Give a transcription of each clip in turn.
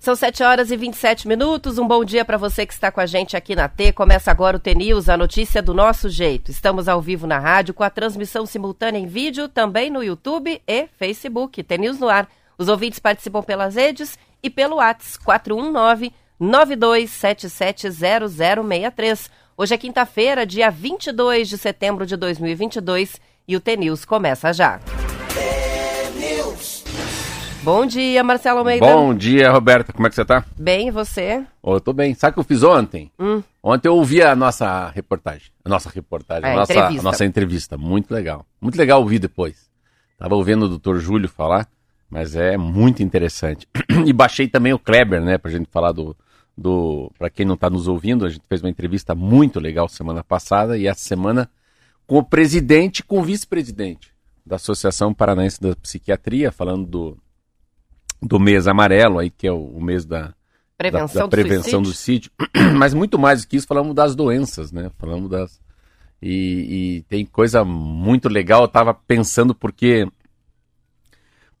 São 7 horas e 27 minutos. Um bom dia para você que está com a gente aqui na T. Começa agora o T-News, a notícia do nosso jeito. Estamos ao vivo na rádio com a transmissão simultânea em vídeo, também no YouTube e Facebook. T-News no ar. Os ouvintes participam pelas redes e pelo WhatsApp 419 92770063. Hoje é quinta-feira, dia 22 de setembro de 2022 e o T-News começa já. Bom dia, Marcelo Almeida. Bom dia, Roberta. Como é que você tá? Bem, e você? Oh, eu tô bem. Sabe o que eu fiz ontem? Hum. Ontem eu ouvi a nossa reportagem. A nossa reportagem, É, a nossa, entrevista. a nossa entrevista. Muito legal. Muito legal ouvir depois. Tava ouvindo o doutor Júlio falar, mas é muito interessante. E baixei também o Kleber, né, pra gente falar do. do para quem não tá nos ouvindo, a gente fez uma entrevista muito legal semana passada e essa semana com o presidente e com o vice-presidente da Associação Paranaense da Psiquiatria, falando do, do mês amarelo, aí que é o, o mês da, Prevenção, da, da do prevenção do suicídio. Mas muito mais do que isso, falamos das doenças, né? Falamos das. E, e tem coisa muito legal, eu tava pensando porque.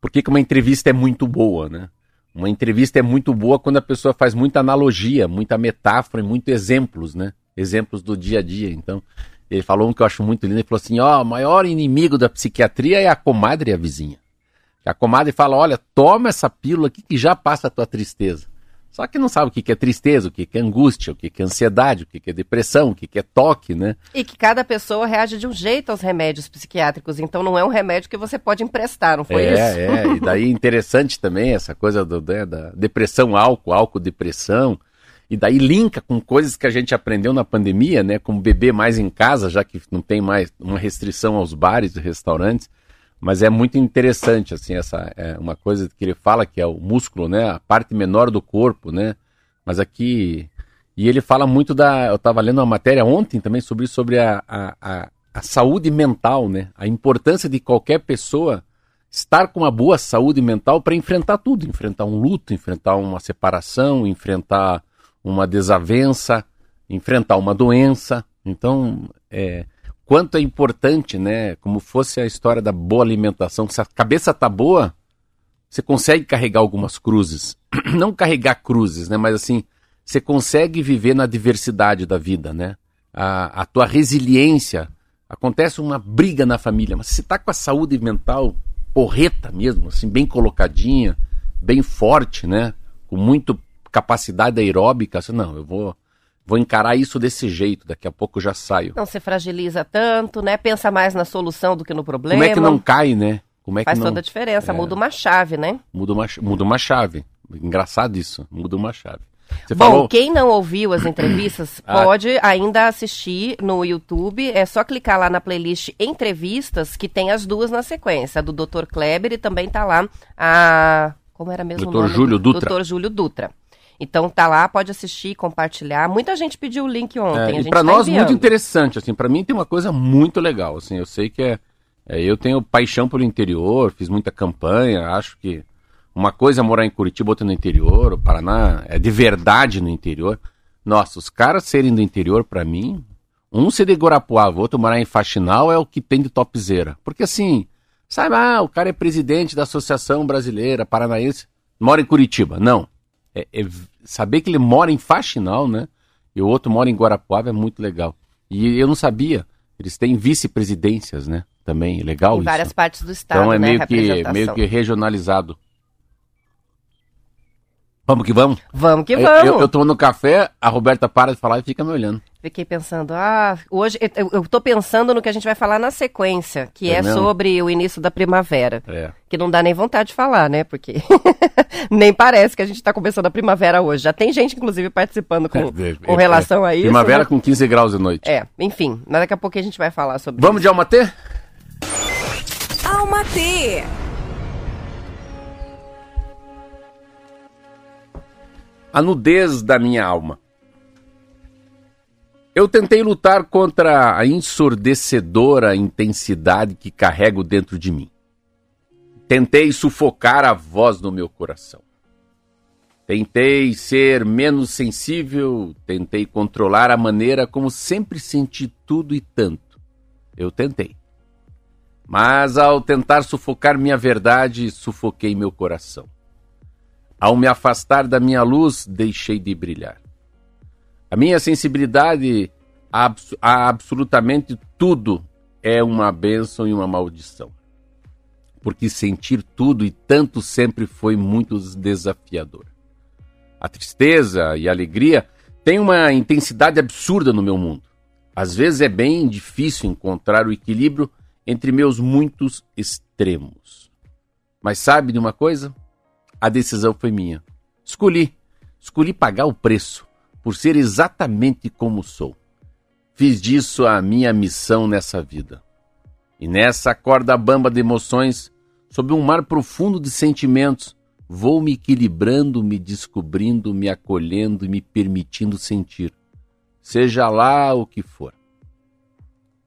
Por que uma entrevista é muito boa, né? Uma entrevista é muito boa quando a pessoa faz muita analogia, muita metáfora e muitos exemplos, né? Exemplos do dia a dia. Então, ele falou um que eu acho muito lindo, ele falou assim, ó, o maior inimigo da psiquiatria é a comadre e a vizinha. A comadre fala, olha, toma essa pílula aqui que já passa a tua tristeza. Só que não sabe o que é tristeza, o que é angústia, o que é ansiedade, o que é depressão, o que é toque, né? E que cada pessoa reage de um jeito aos remédios psiquiátricos. Então não é um remédio que você pode emprestar, não foi é, isso? é, e daí interessante também essa coisa do, né, da depressão álcool, álcool depressão, e daí linka com coisas que a gente aprendeu na pandemia, né, como beber mais em casa, já que não tem mais uma restrição aos bares e restaurantes, mas é muito interessante, assim, essa é uma coisa que ele fala que é o músculo, né, a parte menor do corpo, né, mas aqui, e ele fala muito da, eu estava lendo uma matéria ontem também sobre sobre a, a, a, a saúde mental, né, a importância de qualquer pessoa estar com uma boa saúde mental para enfrentar tudo, enfrentar um luto, enfrentar uma separação, enfrentar uma desavença, enfrentar uma doença. Então, é, quanto é importante, né? Como fosse a história da boa alimentação. Se a cabeça tá boa, você consegue carregar algumas cruzes. Não carregar cruzes, né? Mas assim, você consegue viver na diversidade da vida, né? A, a tua resiliência. Acontece uma briga na família, mas se tá com a saúde mental porreta mesmo, assim, bem colocadinha, bem forte, né? Com muito capacidade aeróbica, assim, não, eu vou, vou encarar isso desse jeito, daqui a pouco eu já saio. Não se fragiliza tanto, né? Pensa mais na solução do que no problema. Como é que não cai, né? Como é Faz que não toda a diferença, É. muda uma chave, né? muda uma, muda uma chave? Engraçado isso, muda uma chave. Você Bom, falou, quem não ouviu as entrevistas Ah. pode ainda assistir no YouTube. É só clicar lá na playlist Entrevistas, que tem as duas na sequência. A do Dr. Kleber e também tá lá a. Como era mesmo o Dr. nome? Júlio Dutra. Dr. Júlio Dutra. Então tá lá, pode assistir, compartilhar. Muita gente pediu o link ontem. É, e para tá nós muito enviando. interessante, assim, para mim tem uma coisa muito legal, assim, eu sei que é, é, eu tenho paixão pelo interior, fiz muita campanha, acho que uma coisa é morar em Curitiba, outra no interior, o Paraná é de verdade no interior. Nossa, os caras serem do interior para mim, um ser de Guarapuava, outro morar em Faxinal é o que tem de topzera. Porque assim, sabe, ah, o cara é presidente da Associação Brasileira Paranaense, mora em Curitiba. Não. É, é saber que ele mora em Faxinal, né? E o outro mora em Guarapuava é muito legal. E eu não sabia. Eles têm vice-presidências, né? Também, é legal Em isso. várias partes do estado, então é né? meio que, meio que regionalizado. Vamos que vamos? Vamos que Eu- vamos. Eu, eu tomando café, a Roberta para de falar e fica me olhando. Fiquei pensando, ah, hoje eu, eu tô pensando no que a gente vai falar na sequência, que É é, sobre o início da primavera. É. Que não dá nem vontade de falar, né? Porque nem parece que a gente tá começando a primavera hoje. Já tem gente, inclusive, participando com, com relação a isso. Primavera né? com 15 graus de noite. É, enfim, mas daqui a pouco a gente vai falar sobre Vamos de Alma T? A nudez da minha alma. Eu tentei lutar contra a ensurdecedora intensidade que carrego dentro de mim. Tentei sufocar a voz do meu coração. Tentei ser menos sensível, tentei controlar a maneira como sempre senti tudo e tanto. Eu tentei. Mas ao tentar sufocar minha verdade, sufoquei meu coração. Ao me afastar da minha luz, deixei de brilhar. A minha sensibilidade a, a absolutamente tudo é uma bênção e uma maldição. Porque sentir tudo e tanto sempre foi muito desafiador. A tristeza e a alegria têm uma intensidade absurda no meu mundo. Às vezes é bem difícil encontrar o equilíbrio entre meus muitos extremos. Mas sabe de uma coisa? A decisão foi minha. Escolhi, escolhi pagar o preço por ser exatamente como sou. Fiz disso a minha missão nessa vida. E nessa corda bamba de emoções, sob um mar profundo de sentimentos, vou me equilibrando, me descobrindo, me acolhendo e me permitindo sentir, seja lá o que for.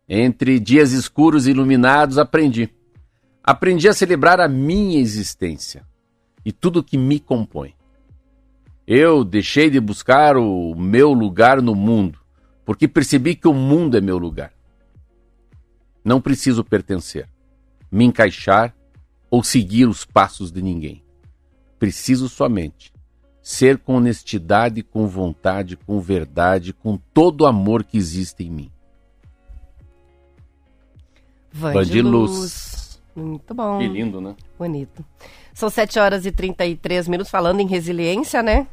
Entre dias escuros e iluminados, aprendi. Aprendi a celebrar a minha existência e tudo que me compõe. Eu deixei de buscar o meu lugar no mundo, porque percebi que o mundo é meu lugar. Não preciso pertencer, me encaixar ou seguir os passos de ninguém. Preciso somente ser com honestidade, com vontade, com verdade, com todo o amor que existe em mim. Vandiluz. Muito bom. Que lindo, né? Bonito. São 7 horas e 33 minutos falando em resiliência, né?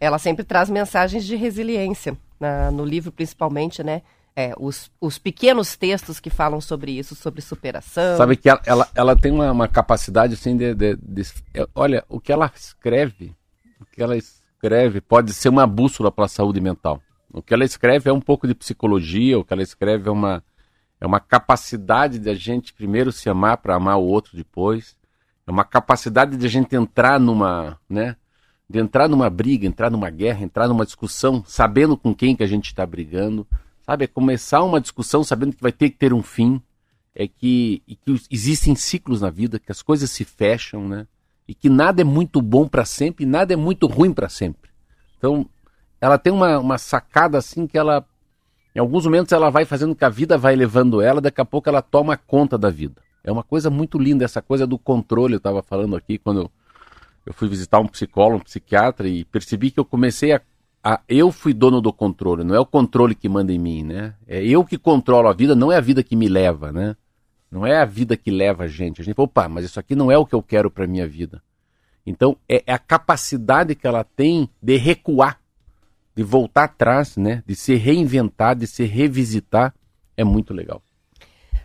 Ela sempre traz mensagens de resiliência, na, no livro principalmente, né? É, os, os pequenos textos que falam sobre isso, sobre superação. Sabe que ela, ela, ela tem uma, uma, capacidade assim de, de, de, é, Olha, o que ela escreve, o que ela escreve pode ser uma bússola para a saúde mental. O que ela escreve é um pouco de psicologia, o que ela escreve é uma, é uma capacidade de a gente primeiro se amar para amar o outro depois. É uma capacidade de a gente entrar numa, né? De entrar numa briga, entrar numa guerra, entrar numa discussão, sabendo com quem que a gente está brigando. Sabe, é começar uma discussão sabendo que vai ter que ter um fim, é que, que existem ciclos na vida, que as coisas se fecham, né? E que nada é muito bom para sempre e nada é muito ruim para sempre. Então, ela tem uma, uma sacada assim que ela, em alguns momentos, ela vai fazendo que a vida vai levando ela, daqui a pouco ela toma conta da vida. É uma coisa muito linda essa coisa do controle. Eu estava falando aqui quando eu, fui visitar um psicólogo, um psiquiatra e percebi que eu comecei a a, eu fui dono do controle, não é o controle que manda em mim, né? É eu que controlo a vida, não é a vida que me leva, né? Não é a vida que leva a gente. A gente fala, opa, mas isso aqui não é o que eu quero para minha vida. Então, é, é, a capacidade que ela tem de recuar, de voltar atrás, né? De se reinventar, de se revisitar, é muito legal.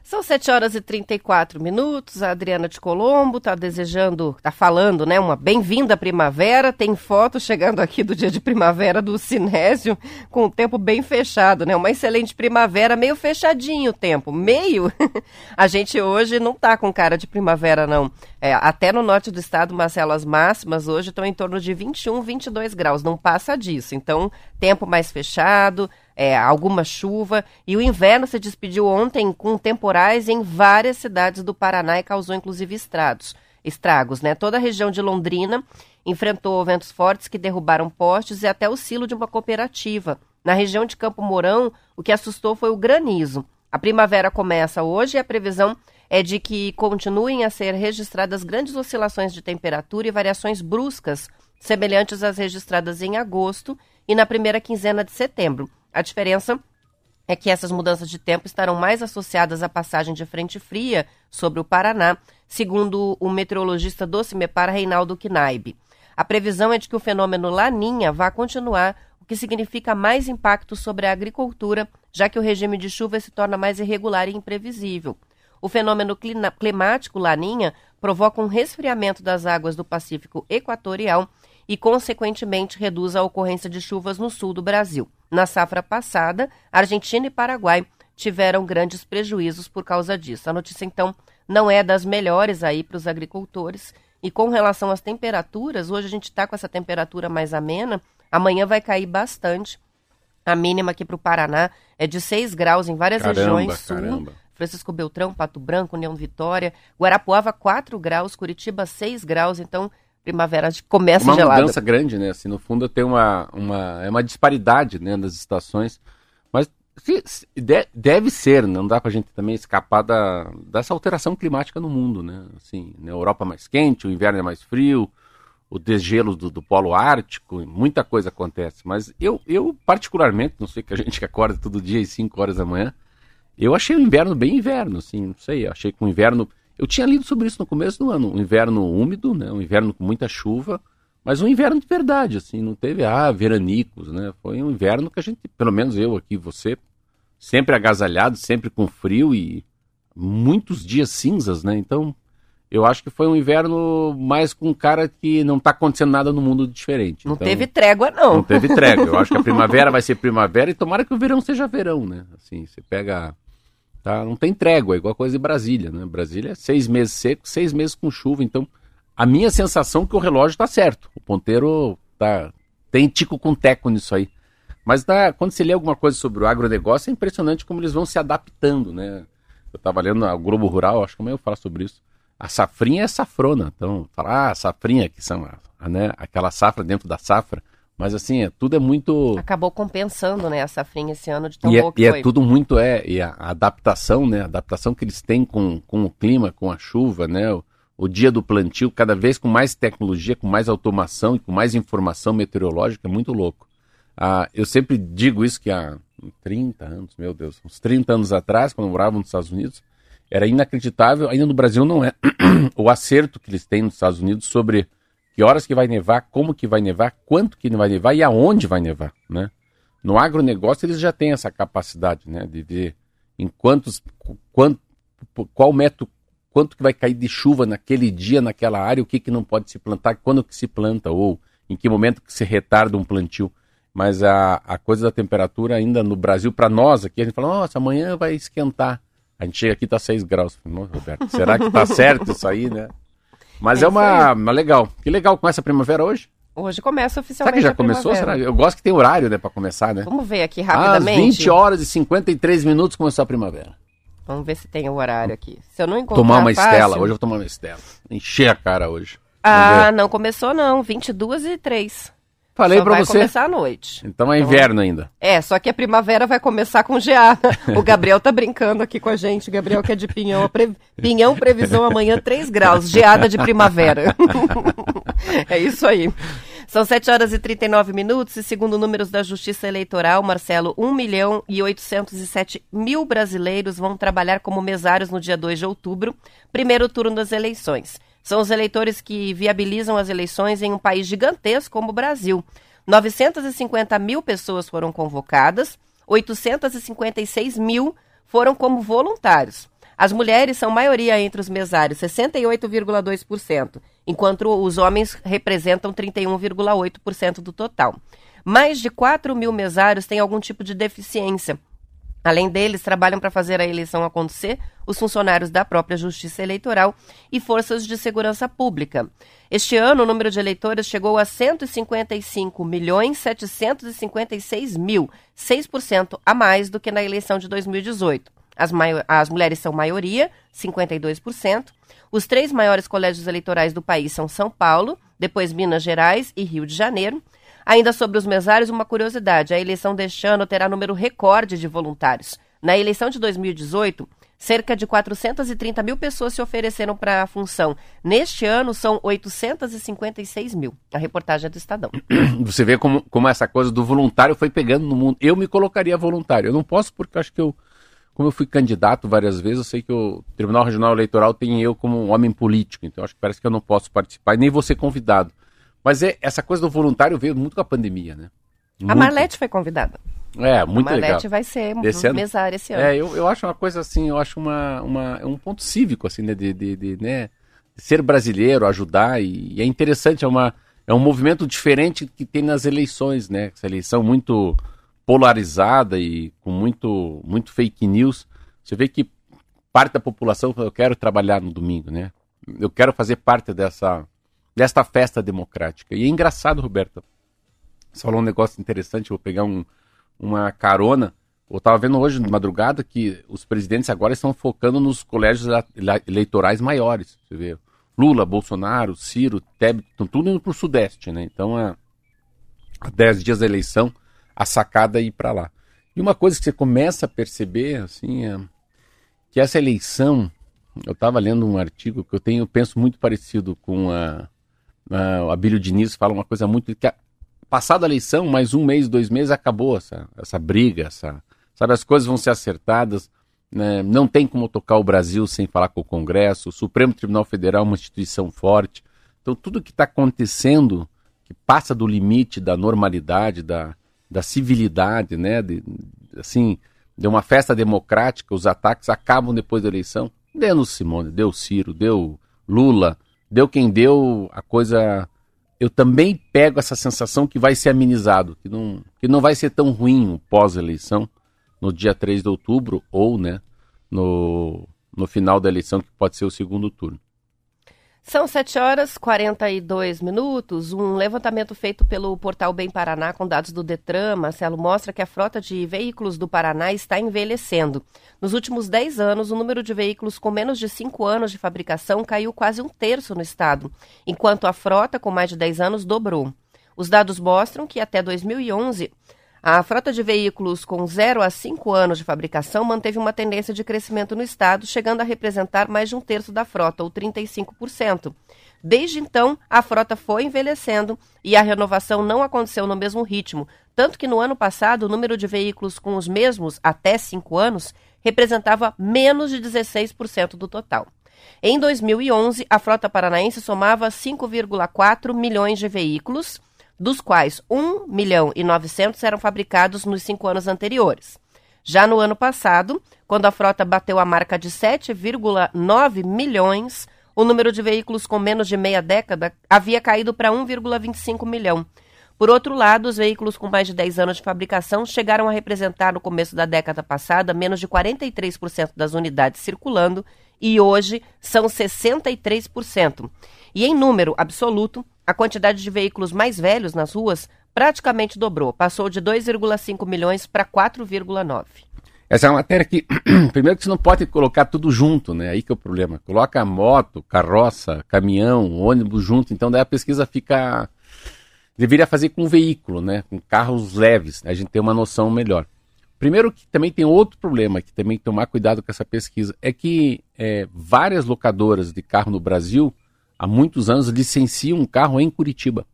São 7 horas e 34 minutos. A Adriana de Colombo está desejando, está falando, né? Uma bem-vinda primavera. Tem foto chegando aqui do dia de primavera do Sinésio, com o tempo bem fechado, né? Uma excelente primavera, meio fechadinho o tempo. Meio? a gente hoje não tá com cara de primavera, não. É, até no norte do estado, Marcelo, as máximas hoje estão em torno de 21, 22 graus. Não passa disso. Então, tempo mais fechado é, alguma chuva. E o inverno se despediu ontem com temporais em várias cidades do Paraná e causou inclusive estragos. Estragos, né? Toda a região de Londrina enfrentou ventos fortes que derrubaram postes e até o silo de uma cooperativa. Na região de Campo Mourão, o que assustou foi o granizo. A primavera começa hoje e a previsão é de que continuem a ser registradas grandes oscilações de temperatura e variações bruscas, semelhantes às registradas em agosto e na primeira quinzena de setembro. A diferença é que essas mudanças de tempo estarão mais associadas à passagem de frente fria sobre o Paraná, segundo o meteorologista do CIMEPAR, Reinaldo Knaib. A previsão é de que o fenômeno Laninha vá continuar, o que significa mais impacto sobre a agricultura, já que o regime de chuva se torna mais irregular e imprevisível. O fenômeno climático Laninha provoca um resfriamento das águas do Pacífico Equatorial e, consequentemente, reduz a ocorrência de chuvas no sul do Brasil. Na safra passada, Argentina e Paraguai tiveram grandes prejuízos por causa disso. A notícia, então, não é das melhores aí para os agricultores. E com relação às temperaturas, hoje a gente está com essa temperatura mais amena, amanhã vai cair bastante. A mínima aqui para o Paraná é de 6 graus em várias caramba, regiões sul. Caramba. Francisco Beltrão, Pato Branco, União Vitória, Guarapuava 4 graus, Curitiba 6 graus, então primavera começa uma gelada. Uma mudança grande, né? Assim, no fundo tem uma, uma, é uma disparidade né, das estações. Mas Deve ser, não dá pra gente também escapar da, dessa alteração climática no mundo, né? Assim, na Europa é mais quente, o inverno é mais frio, o desgelo do, do polo ártico, muita coisa acontece. Mas eu, eu, particularmente, não sei que a gente que acorda todo dia às 5 horas da manhã, eu achei o inverno bem inverno, assim, não sei, achei que o inverno... Eu tinha lido sobre isso no começo do ano, um inverno úmido, né? Um inverno com muita chuva, mas um inverno de verdade, assim, não teve, ah, veranicos, né? Foi um inverno que a gente, pelo menos eu aqui, você, sempre agasalhado, sempre com frio e muitos dias cinzas, né? Então, eu acho que foi um inverno mais com um cara que não está acontecendo nada no mundo diferente. Não então, teve trégua, não. Não teve trégua. Eu acho que a primavera vai ser primavera e tomara que o verão seja verão, né? Assim, você pega. Tá? Não tem trégua, é igual a coisa de Brasília, né? Brasília é seis meses seco, seis meses com chuva. Então, a minha sensação é que o relógio está certo. O ponteiro tá. Tem tico com teco nisso aí. Mas tá, quando você lê alguma coisa sobre o agronegócio, é impressionante como eles vão se adaptando, né? Eu estava lendo o Globo Rural, acho que amanhã eu falo sobre isso. A safrinha é safrona, então, falar, ah, safrinha, que são né, aquela safra dentro da safra, mas assim, é, tudo é muito. Acabou compensando, né, a safrinha esse ano de tão e é, que E é foi. é tudo muito, é, e a, a, adaptação, né, a adaptação que eles têm com, com o clima, com a chuva, né, o, o dia do plantio, cada vez com mais tecnologia, com mais automação e com mais informação meteorológica, é muito louco. Ah, eu sempre digo isso que há 30 anos, meu Deus, uns 30 anos atrás, quando eu morava nos Estados Unidos, era inacreditável, ainda no Brasil não é, o acerto que eles têm nos Estados Unidos sobre que horas que vai nevar, como que vai nevar, quanto que vai nevar e aonde vai nevar, né? No agronegócio eles já têm essa capacidade, né, de ver em quantos, quanto, qual método, quanto que vai cair de chuva naquele dia, naquela área, o que que não pode se plantar, quando que se planta ou em que momento que se retarda um plantio mas a, a coisa da temperatura ainda no Brasil, para nós aqui, a gente fala, nossa, amanhã vai esquentar. A gente chega aqui tá 6 graus. Roberto, será que tá certo isso aí, né? Mas é, é uma, uma legal. Que legal, começa a primavera hoje? Hoje começa oficialmente. Será que já começou? Será? Eu gosto que tem horário, né, para começar, né? Vamos ver aqui rapidamente. Às 20 horas e 53 minutos começou a primavera. Vamos ver se tem o horário aqui. Se eu não encontrar Tomar uma fácil... estela. Hoje eu vou tomar uma estela. Encher a cara hoje. ah, não começou não. 22 e 3. Falei para você. Vai começar à noite. Então é então, inverno ainda. É, só que a primavera vai começar com geada. o Gabriel tá brincando aqui com a gente. Gabriel que é de Pinhão. Pre... Pinhão, previsão amanhã 3 graus. Geada de primavera. é isso aí. São 7 horas e 39 minutos e segundo números da Justiça Eleitoral, Marcelo, 1 milhão e 807 mil brasileiros vão trabalhar como mesários no dia 2 de outubro, primeiro turno das eleições. São os eleitores que viabilizam as eleições em um país gigantesco como o Brasil. 950 mil pessoas foram convocadas, 856 mil foram como voluntários. As mulheres são maioria entre os mesários, 68,2%, enquanto os homens representam 31,8% do total. Mais de 4 mil mesários têm algum tipo de deficiência, Além deles, trabalham para fazer a eleição acontecer os funcionários da própria Justiça Eleitoral e forças de segurança pública. Este ano, o número de eleitores chegou a 155 milhões 756 mil, 6% a mais do que na eleição de 2018. As, as mulheres são maioria, 52%. Os três maiores colégios eleitorais do país são São Paulo, depois Minas Gerais e Rio de Janeiro. Ainda sobre os mesários, uma curiosidade: a eleição deste ano terá número recorde de voluntários. Na eleição de 2018, cerca de 430 mil pessoas se ofereceram para a função. Neste ano, são 856 mil. A reportagem é do Estadão. Você vê como, como essa coisa do voluntário foi pegando no mundo. Eu me colocaria voluntário. Eu não posso porque acho que eu, como eu fui candidato várias vezes, eu sei que o Tribunal Regional Eleitoral tem eu como um homem político. Então acho que parece que eu não posso participar nem vou ser convidado. Mas é, essa coisa do voluntário veio muito com a pandemia, né? Muito. A Marlete foi convidada. É, muito legal. A Marlete legal. vai ser esse ano? mesária esse ano. É, eu, eu acho uma coisa assim, eu acho uma, uma, um ponto cívico, assim, né, de, de, de né, ser brasileiro, ajudar, e, e, é interessante, é, uma, é um movimento diferente que tem nas eleições, né, essa eleição muito polarizada e com muito, muito fake news, você vê que parte da população eu quero trabalhar no domingo, né, eu quero fazer parte dessa desta festa democrática. E é engraçado, Roberta. Você falou um negócio interessante, vou pegar um, uma carona. Eu estava vendo hoje, de madrugada, que os presidentes agora estão focando nos colégios eleitorais maiores. Você vê, Lula, Bolsonaro, Ciro, Tebet, estão tudo indo para o Sudeste, né? Então, há, há 10 dias da eleição, a sacada é ir para lá. E uma coisa que você começa a perceber, assim, é que essa eleição, eu estava lendo um artigo que eu tenho, penso muito parecido com a, a, o Abílio Diniz, fala uma coisa muito que a, passada a eleição, mais um mês, dois meses, acabou essa, essa briga, essa, sabe, as coisas vão ser acertadas, né? não tem como tocar o Brasil sem falar com o Congresso, o Supremo Tribunal Federal é uma instituição forte, então tudo que está acontecendo, que passa do limite da normalidade, da, da civilidade, né, de, assim, de uma festa democrática, os ataques acabam depois da eleição. Deu no Simone, deu Ciro, deu Lula, deu quem deu, a coisa. Eu também pego essa sensação que vai ser amenizado, que não, que não vai ser tão ruim o pós-eleição, no dia 3 de outubro, ou né, no, no final da eleição, que pode ser o segundo turno. São 7 horas e 42 minutos. Um levantamento feito pelo portal Bem Paraná com dados do Detran, Marcelo, mostra que a frota de veículos do Paraná está envelhecendo. Nos últimos 10 anos, o número de veículos com menos de 5 anos de fabricação caiu quase um terço no estado, enquanto a frota com mais de 10 anos dobrou. Os dados mostram que até 2011 a frota de veículos com 0 a 5 anos de fabricação manteve uma tendência de crescimento no estado, chegando a representar mais de um terço da frota, ou 35%. Desde então, a frota foi envelhecendo e a renovação não aconteceu no mesmo ritmo, tanto que no ano passado o número de veículos com os mesmos até 5 anos representava menos de 16% do total. Em 2011, a frota paranaense somava 5,4 milhões de veículos dos quais 1 milhão e 900 eram fabricados nos cinco anos anteriores. Já no ano passado, quando a frota bateu a marca de 7,9 milhões, o número de veículos com menos de meia década havia caído para 1,25 milhão. Por outro lado, os veículos com mais de 10 anos de fabricação chegaram a representar no começo da década passada menos de 43% das unidades circulando e hoje são 63%. E em número absoluto, a quantidade de veículos mais velhos nas ruas praticamente dobrou, passou de 2,5 milhões para 4,9. Essa é uma matéria que, primeiro que você não pode colocar tudo junto, né? Aí que é o problema. Coloca moto, carroça, caminhão, ônibus junto, então daí a pesquisa fica... Deveria fazer com veículo, né? Com carros leves, né? a gente tem uma noção melhor. Primeiro que também tem outro problema, que também tomar cuidado com essa pesquisa, é que é, várias locadoras de carro no Brasil há muitos anos licencia um carro em Curitiba.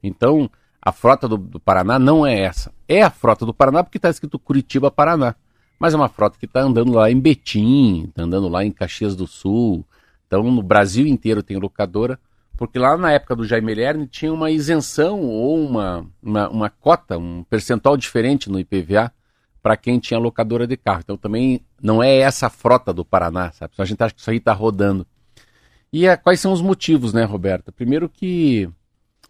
Então, a frota do, do Paraná não é essa. É a frota do Paraná porque está escrito Curitiba, Paraná. Mas é uma frota que está andando lá em Betim, está andando lá em Caxias do Sul. Então, no Brasil inteiro tem locadora, porque lá na época do Jaime Lerner tinha uma isenção ou uma, uma, uma cota, um percentual diferente no IPVA para quem tinha locadora de carro. Então, também não é essa frota do Paraná, sabe? A gente acha que isso aí está rodando. E a, quais são os motivos, né, Roberta? Primeiro que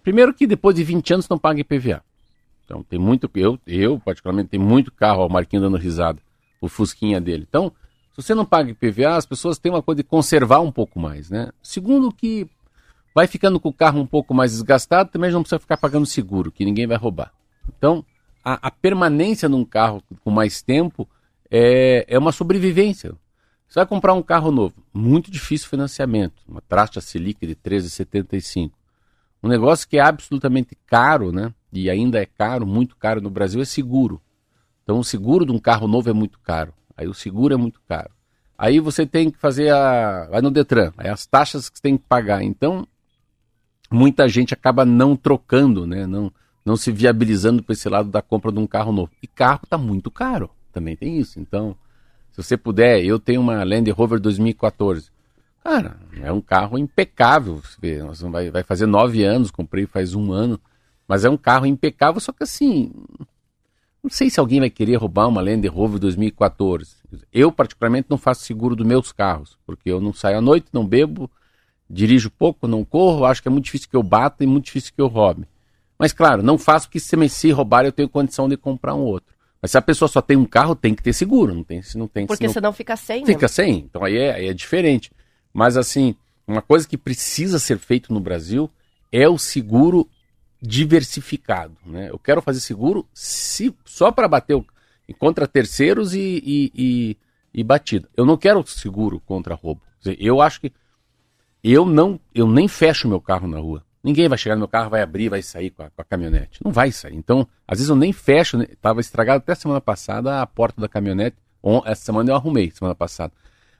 primeiro que depois de 20 anos não paga IPVA. Então tem muito eu, eu particularmente tenho muito carro, o Marquinhos dando risada, o fusquinha dele. Então, se você não paga IPVA, as pessoas têm uma coisa de conservar um pouco mais, né? Segundo que vai ficando com o carro um pouco mais desgastado, também não precisa ficar pagando seguro, que ninguém vai roubar. Então, a, a permanência num carro com mais tempo é, é uma sobrevivência. Você vai comprar um carro novo, muito difícil financiamento, uma Trastra Selic de 13,75. Um negócio que é absolutamente caro, né? E ainda é caro, muito caro no Brasil, é seguro. Então o seguro de um carro novo é muito caro. Aí o seguro é muito caro. Aí você tem que fazer a. Vai no Detran, aí as taxas que você tem que pagar. Então, muita gente acaba não trocando, né? Não, não se viabilizando para esse lado da compra de um carro novo. E carro está muito caro. Também tem isso. Então, se você puder, eu tenho uma Land Rover 2014. Cara, é um carro impecável. Vai, vai fazer nove anos, comprei faz um ano. Mas é um carro impecável, só que assim. Não sei se alguém vai querer roubar uma Land Rover 2014. Eu, particularmente, não faço seguro dos meus carros, porque eu não saio à noite, não bebo, dirijo pouco, não corro, acho que é muito difícil que eu bata e muito difícil que eu roube. Mas, claro, não faço porque se me se roubar eu tenho condição de comprar um outro. Mas se a pessoa só tem um carro, tem que ter seguro, não tem, se não tem. Porque senão fica sem. Fica né? sem. Então aí é, aí é diferente. Mas assim, uma coisa que precisa ser feito no Brasil é o seguro diversificado. Né? Eu quero fazer seguro se, só para bater o, contra terceiros e, e, e, e, batida. Eu não quero seguro contra roubo. Eu acho que eu não, eu nem fecho meu carro na rua. Ninguém vai chegar no meu carro, vai abrir, vai sair com a, com a caminhonete. Não vai sair. Então, às vezes eu nem fecho. Estava estragado até semana passada a porta da caminhonete. Essa semana eu arrumei, semana passada.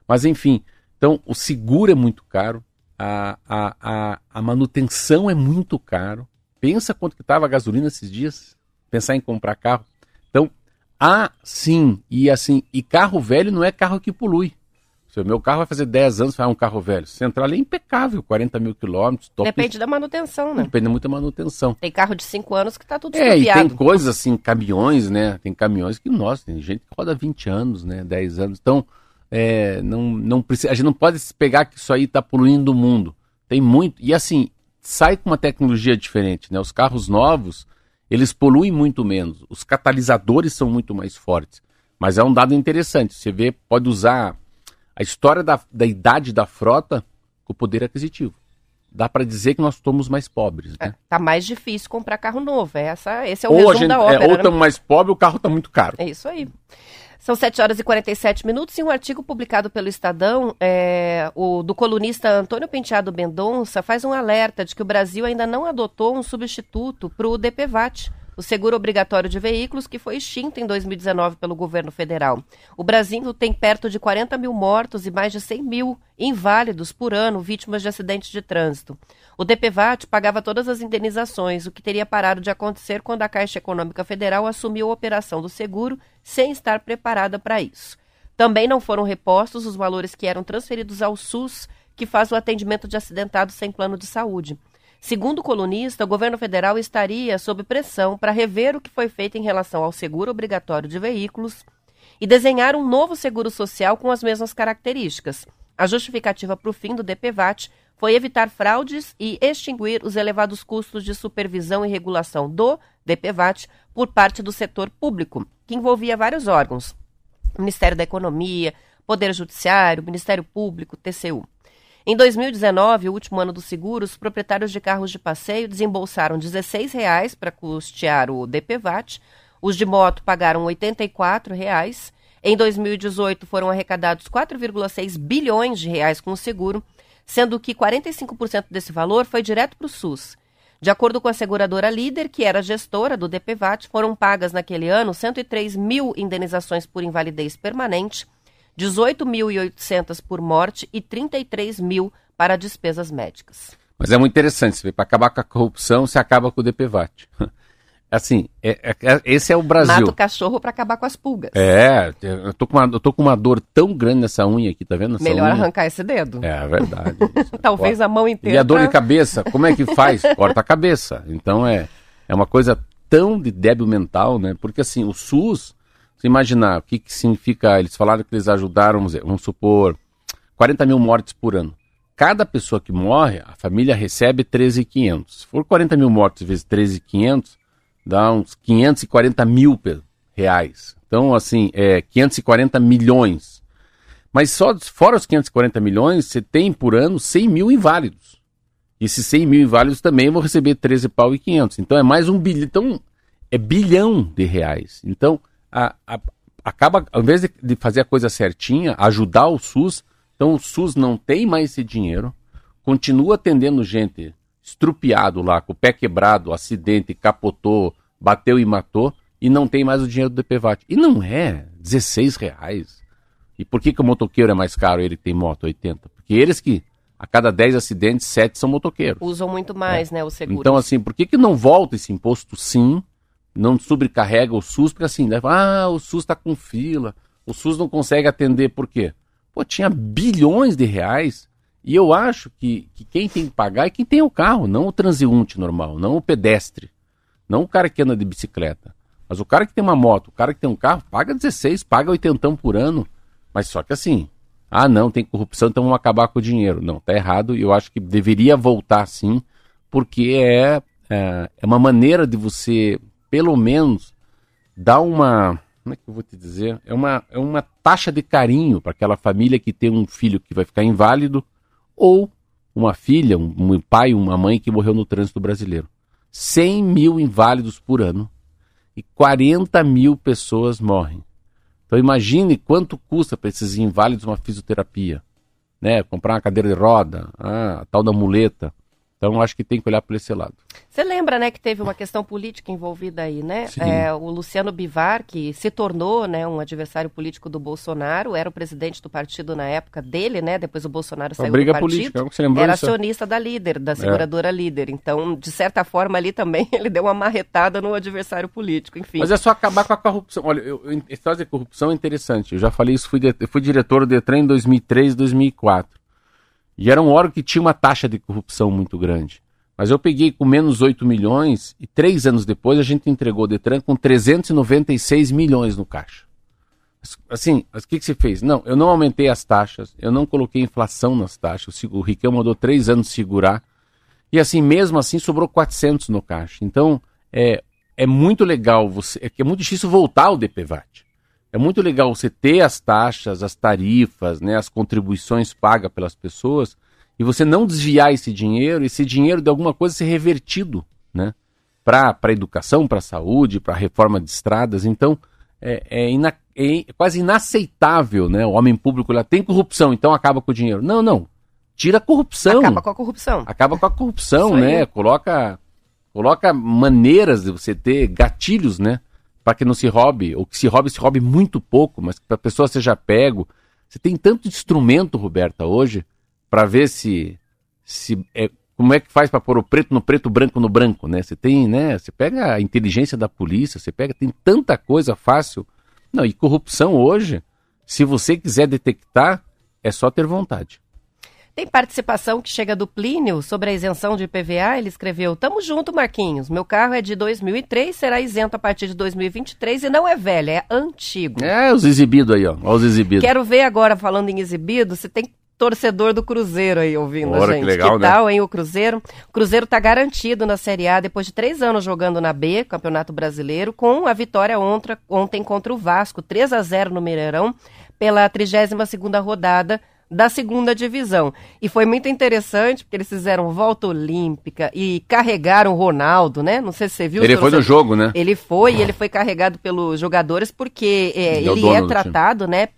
Mas enfim, então o seguro é muito caro, a, a, a, a manutenção é muito caro. Pensa quanto que estava a gasolina esses dias. Pensar em comprar carro. Então, ah, sim, e assim, e carro velho não é carro que polui. Se o meu carro vai fazer 10 anos, vai um carro velho. Central é impecável, 40 mil quilômetros. Depende da manutenção, né? Depende muito da manutenção. Tem carro de 5 anos que está tudo É, e tem coisas assim, caminhões, né? Tem caminhões que, nossa, tem gente que roda 20 anos, né? 10 anos. Então, é, não, não precisa, a gente não pode pegar que isso aí está poluindo o mundo. Tem muito. E assim, sai com uma tecnologia diferente, né? Os carros novos, eles poluem muito menos. Os catalisadores são muito mais fortes. Mas é um dado interessante. Você vê, pode usar a história da, da idade da frota com o poder aquisitivo. Dá para dizer que nós estamos mais pobres. Né? É, tá mais difícil comprar carro novo. É essa, esse é o ou resumo gente, da é, ópera. ou né? estamos mais pobres, o carro está muito caro. É isso aí. São 7 horas e 47 minutos e um artigo publicado pelo Estadão, é, o, do colunista Antônio Penteado Mendonça, faz um alerta de que o Brasil ainda não adotou um substituto para o DPVAT, o seguro obrigatório de veículos, que foi extinto em 2019 pelo governo federal. O Brasil tem perto de 40 mil mortos e mais de 100 mil inválidos por ano vítimas de acidentes de trânsito. O DPVAT pagava todas as indenizações, o que teria parado de acontecer quando a Caixa Econômica Federal assumiu a operação do seguro sem estar preparada para isso. Também não foram repostos os valores que eram transferidos ao SUS, que faz o atendimento de acidentados sem plano de saúde. Segundo o colunista, o governo federal estaria sob pressão para rever o que foi feito em relação ao seguro obrigatório de veículos e desenhar um novo seguro social com as mesmas características. A justificativa para o fim do DPVAT foi evitar fraudes e extinguir os elevados custos de supervisão e regulação do DPVAT por parte do setor público, que envolvia vários órgãos: Ministério da Economia, Poder Judiciário, Ministério Público, TCU. Em 2019, o último ano do seguro, os proprietários de carros de passeio desembolsaram R$ 16,00 para custear o DPVAT, os de moto pagaram R$ 84,00. Em 2018, foram arrecadados 4,6 bilhões de reais com o seguro, sendo que 45% desse valor foi direto para o SUS. De acordo com a seguradora líder, que era gestora do DPVAT, foram pagas naquele ano 103 mil indenizações por invalidez permanente, 18.800 por morte e 33 mil para despesas médicas. Mas é muito interessante, para acabar com a corrupção, você acaba com o DPVAT. Assim, é, é, é, esse é o Brasil. Mata o cachorro para acabar com as pulgas. É, eu tô, com uma, eu tô com uma dor tão grande nessa unha aqui, tá vendo? Essa Melhor unha? arrancar esse dedo. É, verdade. Talvez a mão inteira. E a dor de cabeça, como é que faz? Corta a cabeça. Então é, é uma coisa tão de débil mental, né? Porque assim, o SUS, se imaginar o que, que significa, eles falaram que eles ajudaram, vamos, dizer, vamos supor, 40 mil mortes por ano. Cada pessoa que morre, a família recebe 13,500. Se for 40 mil mortes vezes 13,500, dá uns 540 mil reais. Então, assim, é 540 milhões. Mas só fora os 540 milhões, você tem por ano 100 mil inválidos. E esses 100 mil inválidos também vão receber 13 pau e 500. Então é mais um bilhão. Então é bilhão de reais. Então a- a- acaba, ao invés de, de fazer a coisa certinha, ajudar o SUS, então o SUS não tem mais esse dinheiro, continua atendendo gente estrupiado lá, com o pé quebrado, acidente, capotou, bateu e matou, e não tem mais o dinheiro do DPVAT. E não é 16 reais. E por que, que o motoqueiro é mais caro, ele tem moto 80? Porque eles que, a cada 10 acidentes, 7 são motoqueiros. Usam muito mais, né, o seguro. Então, assim, por que, que não volta esse imposto sim? Não sobrecarrega o SUS, porque assim, né, ah, o SUS está com fila, o SUS não consegue atender, por quê? Pô, tinha bilhões de reais, e eu acho que, que quem tem que pagar é quem tem o carro, não o transeunte normal, não o pedestre, não o cara que anda de bicicleta. Mas o cara que tem uma moto, o cara que tem um carro, paga 16, paga 80 por ano. Mas só que assim, ah não, tem corrupção, então vamos acabar com o dinheiro. Não, tá errado e eu acho que deveria voltar sim, porque é, é, é uma maneira de você, pelo menos, dar uma. Como é que eu vou te dizer? É uma, é uma taxa de carinho para aquela família que tem um filho que vai ficar inválido ou uma filha, um, pai, uma mãe que morreu no trânsito brasileiro. 100 mil inválidos por ano e 40 mil pessoas morrem. Então imagine quanto custa para esses inválidos uma fisioterapia, né? Comprar uma cadeira de roda, ah, a tal da muleta. Então acho que tem que olhar por esse lado. Você lembra, né, que teve uma questão política envolvida aí, né? É, o Luciano Bivar, que se tornou, né, um adversário político do Bolsonaro, era o presidente do partido na época dele, né? Depois o Bolsonaro saiu briga do partido. política, você lembrou era isso? acionista da líder, da seguradora é. líder. Então, de certa forma ali também ele deu uma marretada no adversário político, enfim. Mas é só acabar com a corrupção. Olha, eu, eu, corrupção é interessante. Eu já falei isso, fui, de, fui diretor do Detran em 2003, 2004. E era um órgão que tinha uma taxa de corrupção muito grande. Mas eu peguei com menos 8 milhões e três anos depois a gente entregou o Detran com 396 milhões no caixa. Assim, o que, que você fez? Não, eu não aumentei as taxas, eu não coloquei inflação nas taxas, o Riquelme mandou três anos segurar, e assim, mesmo assim, sobrou 400 no caixa. Então, é, é muito legal, você, é é muito difícil voltar o DPVAT. É muito legal você ter as taxas, as tarifas, né, as contribuições pagas pelas pessoas, e você não desviar esse dinheiro, esse dinheiro de alguma coisa ser revertido, né? Para a educação, para a saúde, para a reforma de estradas. Então, é, é, ina, é, quase inaceitável, né? O homem público lá tem corrupção, então acaba com o dinheiro. Não, não. Tira a corrupção. Acaba com a corrupção. Acaba com a corrupção, né? Coloca, coloca maneiras de você ter gatilhos, né? Para que não se roube, ou que se roube, se roube muito pouco, mas que a pessoa seja pego. Você tem tanto instrumento, Roberta, hoje, para ver se, se é, como é que faz para pôr o preto no preto, o branco no branco, né? Você tem, né? Você pega a inteligência da polícia, você pega, tem tanta coisa fácil. Não, e corrupção hoje, se você quiser detectar, é só ter vontade. Tem participação que chega do Plínio sobre a isenção de IPVA. Ele escreveu: Tamo junto, Marquinhos. Meu carro é de 2003, será isento a partir de 2023 e não é velho, é antigo. É, os exibidos aí, ó. Olha os exibidos. Quero ver agora, falando em exibido, você tem torcedor do Cruzeiro aí ouvindo Ora, a gente. Que, legal, que né? tal, hein, o Cruzeiro? O Cruzeiro tá garantido na Série A depois de três anos jogando na B, Campeonato Brasileiro, com a vitória ontem contra o Vasco, 3 a 0 no Mineirão, pela 32ª rodada da segunda divisão. E foi muito interessante, porque eles fizeram volta olímpica e carregaram o Ronaldo, né? Não sei se você viu. Ele foi no jogo, né? Ele foi, e ele foi carregado pelos jogadores, porque é, ele é tratado, né?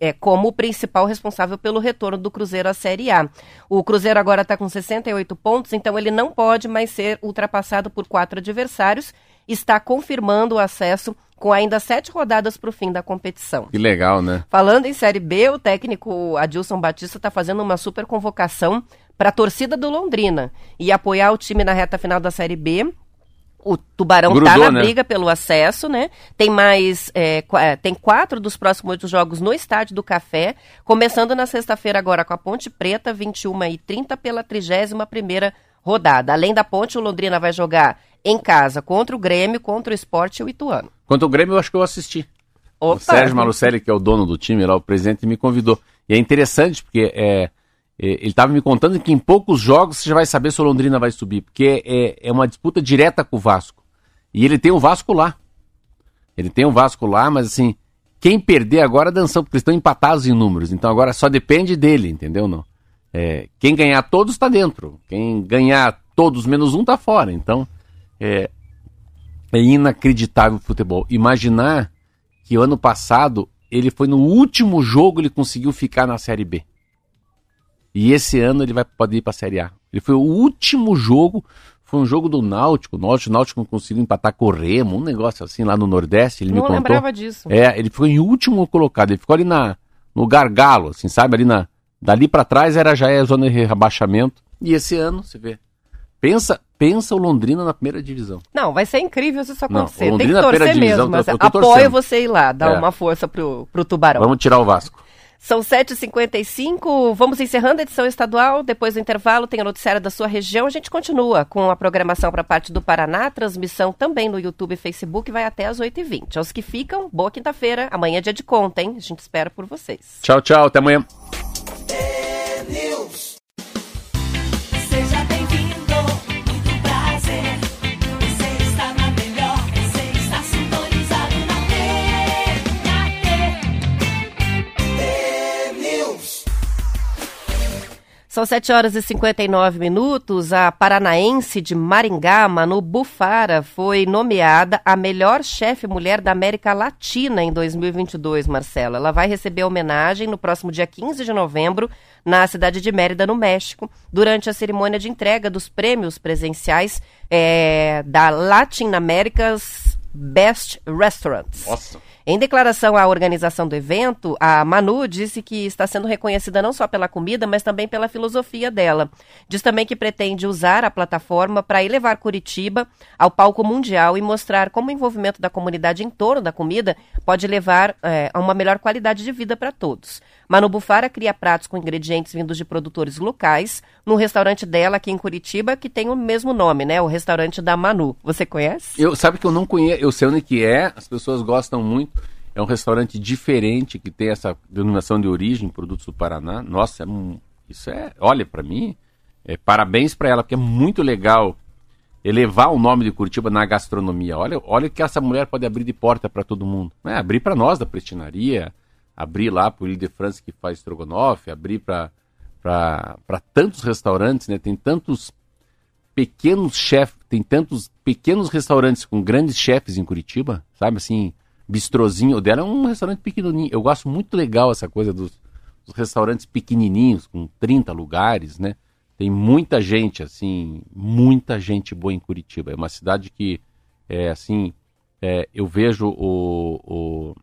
é, como o principal responsável pelo retorno do Cruzeiro à Série A. O Cruzeiro agora está com 68 pontos, então ele não pode mais ser ultrapassado por quatro adversários. Está confirmando o acesso com ainda sete rodadas para o fim da competição. Que legal, né? Falando em Série B, o técnico Adilson Batista está fazendo uma super convocação para a torcida do Londrina e apoiar o time na reta final da Série B o Tubarão está na né? briga pelo acesso, né? Tem mais. É, é, tem quatro dos próximos oito jogos no Estádio do Café, começando na sexta-feira agora com a Ponte Preta, 21 e 30 pela 31 primeira rodada. Além da Ponte, o Londrina vai jogar em casa contra o Grêmio, contra o Esporte e o Ituano. Contra o Grêmio, eu acho que eu assisti. Opa, o Sérgio Malucelli, que é o dono do time lá, o presidente, me convidou. E é interessante, porque é, é, ele estava me contando que em poucos jogos você já vai saber se o Londrina vai subir, porque é, é uma disputa direta com o Vasco. E ele tem o Vasco lá. Ele tem o Vasco lá, mas assim, quem perder agora dançou, porque eles estão empatados em números. Então agora só depende dele, entendeu? Não? É, quem ganhar todos está dentro. Quem ganhar todos menos um está fora. Então é, é inacreditável o futebol. Imaginar que o ano passado ele foi no último jogo ele conseguiu ficar na Série B. E esse ano ele vai poder ir para a Série A. Ele foi o último jogo, foi um jogo do Náutico. O Náutico, o Náutico conseguiu empatar com o Remo, um negócio assim lá no Nordeste. Ele não me contou. lembrava disso. É, ele foi em último colocado. Ele ficou ali na, no gargalo, assim, sabe? Ali na, dali para trás era já é a zona de rebaixamento. E esse ano, você vê. Pensa, pensa o Londrina na primeira divisão. Não, vai ser incrível se isso acontecer. Não, Tem que torcer divisão, mesmo. Eu, eu apoio você ir lá, dar é. uma força pro, pro Tubarão. Vamos tirar o Vasco. São 7h55, vamos encerrando a edição estadual. Depois do intervalo, tem a noticiária da sua região. A gente continua com a programação para a parte do Paraná, transmissão também no YouTube e Facebook, vai até as 8h20. Aos que ficam, boa quinta-feira. Amanhã é dia de conta, hein? A gente espera por vocês. Tchau, tchau. Até amanhã. São São 7 horas e 59 minutos. A paranaense de Maringá, Manu Bufara, foi nomeada a melhor chefe mulher da América Latina em 2022, Marcela. Ela vai receber homenagem no próximo dia 15 de novembro, na cidade de Mérida, no México, durante a cerimônia de entrega dos prêmios presenciais é, da Latin America's Best Restaurants. Nossa. Em declaração à organização do evento, a Manu disse que está sendo reconhecida não só pela comida, mas também pela filosofia dela. Diz também que pretende usar a plataforma para elevar Curitiba ao palco mundial e mostrar como o envolvimento da comunidade em torno da comida pode levar é, a uma melhor qualidade de vida para todos. Manu Bufara cria pratos com ingredientes vindos de produtores locais no restaurante dela aqui em Curitiba, que tem o mesmo nome, né? O restaurante da Manu. Você conhece? Eu sabe que eu não conheço, eu sei onde que é, as pessoas gostam muito. É um restaurante diferente que tem essa denominação de origem, produtos do Paraná. Nossa, é um, isso é, olha para mim, é, parabéns para ela, porque é muito legal elevar o nome de Curitiba na gastronomia. Olha, olha que essa mulher pode abrir de porta para todo mundo. É, abrir para nós da prestinaria, abrir lá para o Ile de France que faz estrogonofe, abrir para tantos restaurantes, né? Tem tantos pequenos chefes, tem tantos pequenos restaurantes com grandes chefes em Curitiba, sabe assim, bistrozinho. O dela é um restaurante pequenininho. Eu gosto muito legal essa coisa dos, dos restaurantes pequenininhos, com 30 lugares, né? Tem muita gente, assim, muita gente boa em Curitiba. É uma cidade que, é assim, é, eu vejo o, o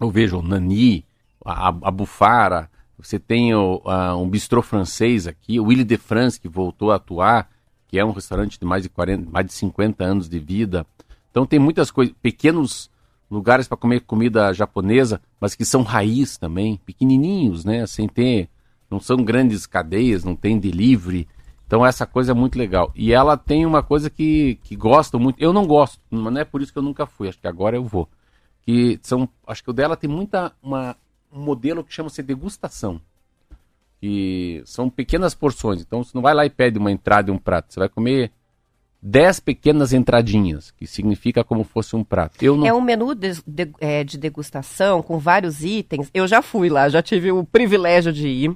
eu vejo o Nani, a, a Bufara, você tem o, a, um bistrô francês aqui, o Willy de France, que voltou a atuar, que é um restaurante de mais de, 40, mais de 50 anos de vida. Então tem muitas coisas, pequenos lugares para comer comida japonesa, mas que são raiz também, pequenininhos, né? Sem ter, não são grandes cadeias, não tem delivery. Então essa coisa é muito legal. E ela tem uma coisa que, que gosto muito. Eu não gosto, mas não é por isso que eu nunca fui. Acho que agora eu vou que são, acho que o dela tem muita uma, um modelo que chama-se degustação, que são pequenas porções. Então você não vai lá e pede uma entrada e um prato, você vai comer dez pequenas entradinhas, que significa como fosse um prato. Não... É um menu de, de, é, de degustação com vários itens. Eu já fui lá, já tive o privilégio de ir.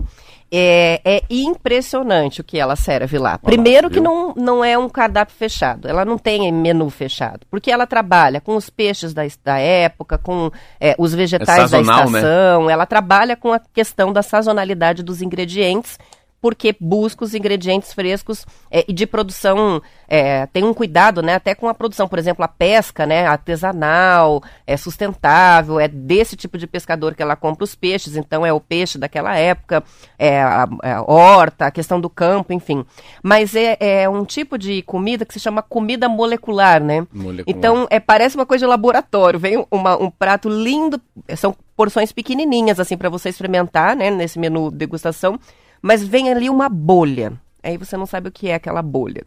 É, é, impressionante o que ela serve lá. Primeiro que não, não é um cardápio fechado, ela não tem menu fechado, porque ela trabalha com os peixes da, da época, com é, os vegetais é sazonal, da né? estação, né? ela trabalha com a questão da sazonalidade dos ingredientes porque busca os ingredientes frescos é, e de produção, é, tem um cuidado, né, até com a produção, por exemplo, a pesca, né, artesanal, é sustentável, é desse tipo de pescador que ela compra os peixes, então é o peixe daquela época, é a, é a horta, a questão do campo, enfim. Mas é, é, um tipo de comida que se chama comida molecular, né? Molecular. Então, é, parece uma coisa de laboratório, vem uma, um prato lindo, são porções pequenininhas, assim, para você experimentar, né, nesse menu degustação, mas vem ali uma bolha. Aí você não sabe o que é aquela bolha.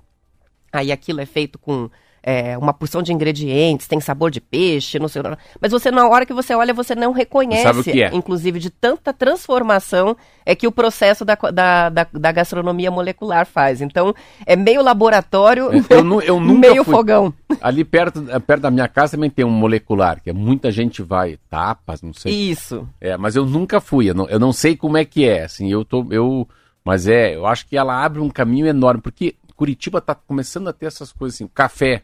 Aí aquilo é feito com é, uma porção de ingredientes, tem sabor de peixe, não sei. Mas você, na hora que você olha, você não reconhece. O é. Inclusive, de tanta transformação é que o processo da, da, da, da gastronomia molecular faz. Então, é meio laboratório, eu, eu meio fui. fogão. Ali perto, perto da minha casa também tem um molecular, que é, muita gente vai, tapas, não sei. Isso. É, mas eu nunca fui, eu não, eu não sei como é que é, assim, eu tô, eu, mas é, eu acho que ela abre um caminho enorme, porque Curitiba está começando a ter essas coisas assim, café,